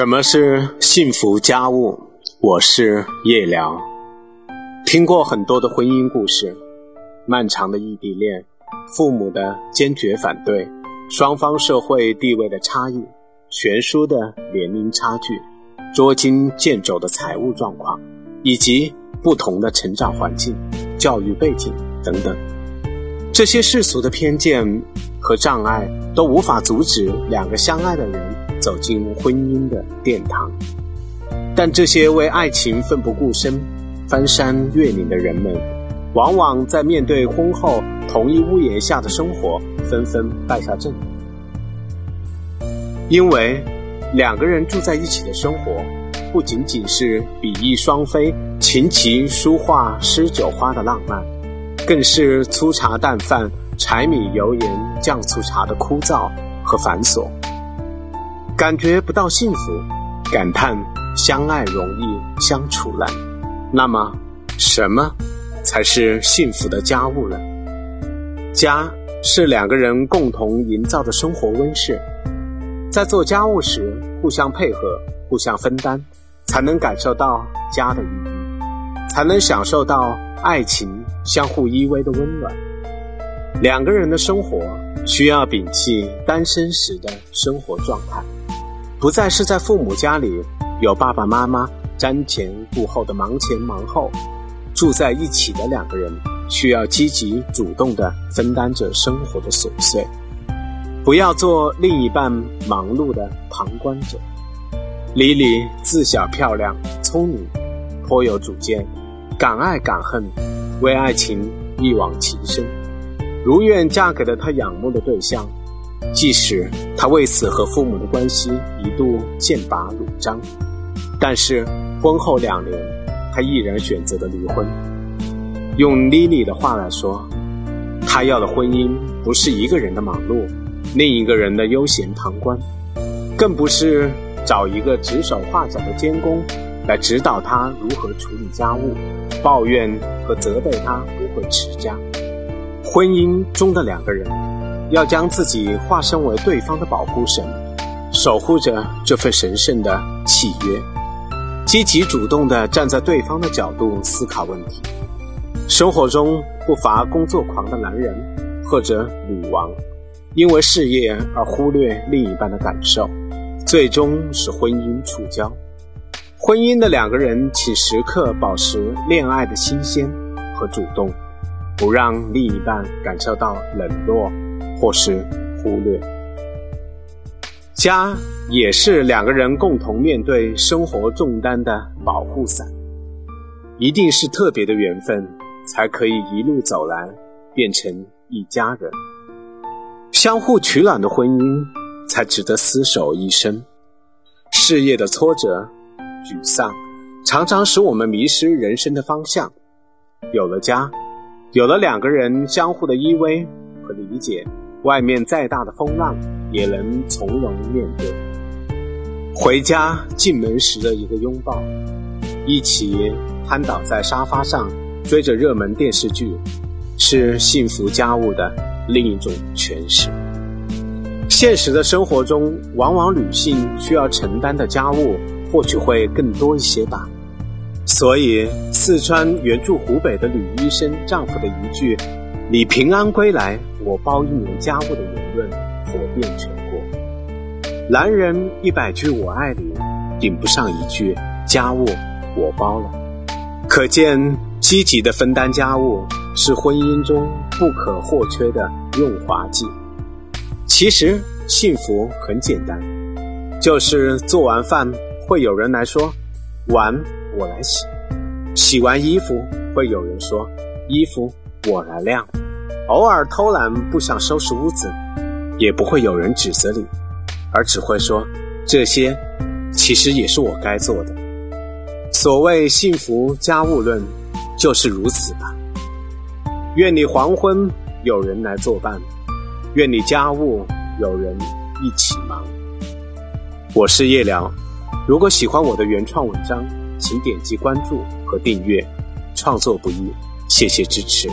什么是幸福家务？我是叶良。听过很多的婚姻故事，漫长的异地恋，父母的坚决反对，双方社会地位的差异，悬殊的年龄差距，捉襟见肘的财务状况，以及不同的成长环境、教育背景等等，这些世俗的偏见和障碍都无法阻止两个相爱的人。走进婚姻的殿堂，但这些为爱情奋不顾身、翻山越岭的人们，往往在面对婚后同一屋檐下的生活，纷纷败下阵。因为两个人住在一起的生活，不仅仅是比翼双飞、琴棋书画诗酒花的浪漫，更是粗茶淡饭、柴米油盐酱醋茶的枯燥和繁琐。感觉不到幸福，感叹相爱容易相处难。那么，什么才是幸福的家务呢？家是两个人共同营造的生活温室，在做家务时互相配合、互相分担，才能感受到家的意义，才能享受到爱情相互依偎的温暖。两个人的生活需要摒弃单身时的生活状态。不再是在父母家里有爸爸妈妈瞻前顾后的忙前忙后，住在一起的两个人需要积极主动的分担着生活的琐碎，不要做另一半忙碌的旁观者。李李自小漂亮聪明，颇有主见，敢爱敢恨，为爱情一往情深，如愿嫁给了他仰慕的对象。即使他为此和父母的关系一度剑拔弩张，但是婚后两年，他毅然选择了离婚。用莉莉的话来说，他要的婚姻不是一个人的忙碌，另一个人的悠闲旁观，更不是找一个指手画脚的监工来指导他如何处理家务，抱怨和责备他不会持家。婚姻中的两个人。要将自己化身为对方的保护神，守护着这份神圣的契约，积极主动地站在对方的角度思考问题。生活中不乏工作狂的男人或者女王，因为事业而忽略另一半的感受，最终使婚姻触礁。婚姻的两个人，请时刻保持恋爱的新鲜和主动，不让另一半感受到冷落。或是忽略，家也是两个人共同面对生活重担的保护伞。一定是特别的缘分，才可以一路走来变成一家人。相互取暖的婚姻，才值得厮守一生。事业的挫折、沮丧，常常使我们迷失人生的方向。有了家，有了两个人相互的依偎和理解。外面再大的风浪，也能从容面对。回家进门时的一个拥抱，一起瘫倒在沙发上追着热门电视剧，是幸福家务的另一种诠释。现实的生活中，往往女性需要承担的家务或许会更多一些吧。所以，四川原住湖北的女医生丈夫的一句。你平安归来，我包一年家务的言论火遍全国。男人一百句我爱你，顶不上一句家务我包了。可见，积极的分担家务是婚姻中不可或缺的润滑剂。其实幸福很简单，就是做完饭会有人来说碗我来洗，洗完衣服会有人说衣服我来晾。偶尔偷懒不想收拾屋子，也不会有人指责你，而只会说这些其实也是我该做的。所谓幸福家务论，就是如此吧。愿你黄昏有人来作伴，愿你家务有人一起忙。我是夜聊，如果喜欢我的原创文章，请点击关注和订阅。创作不易，谢谢支持。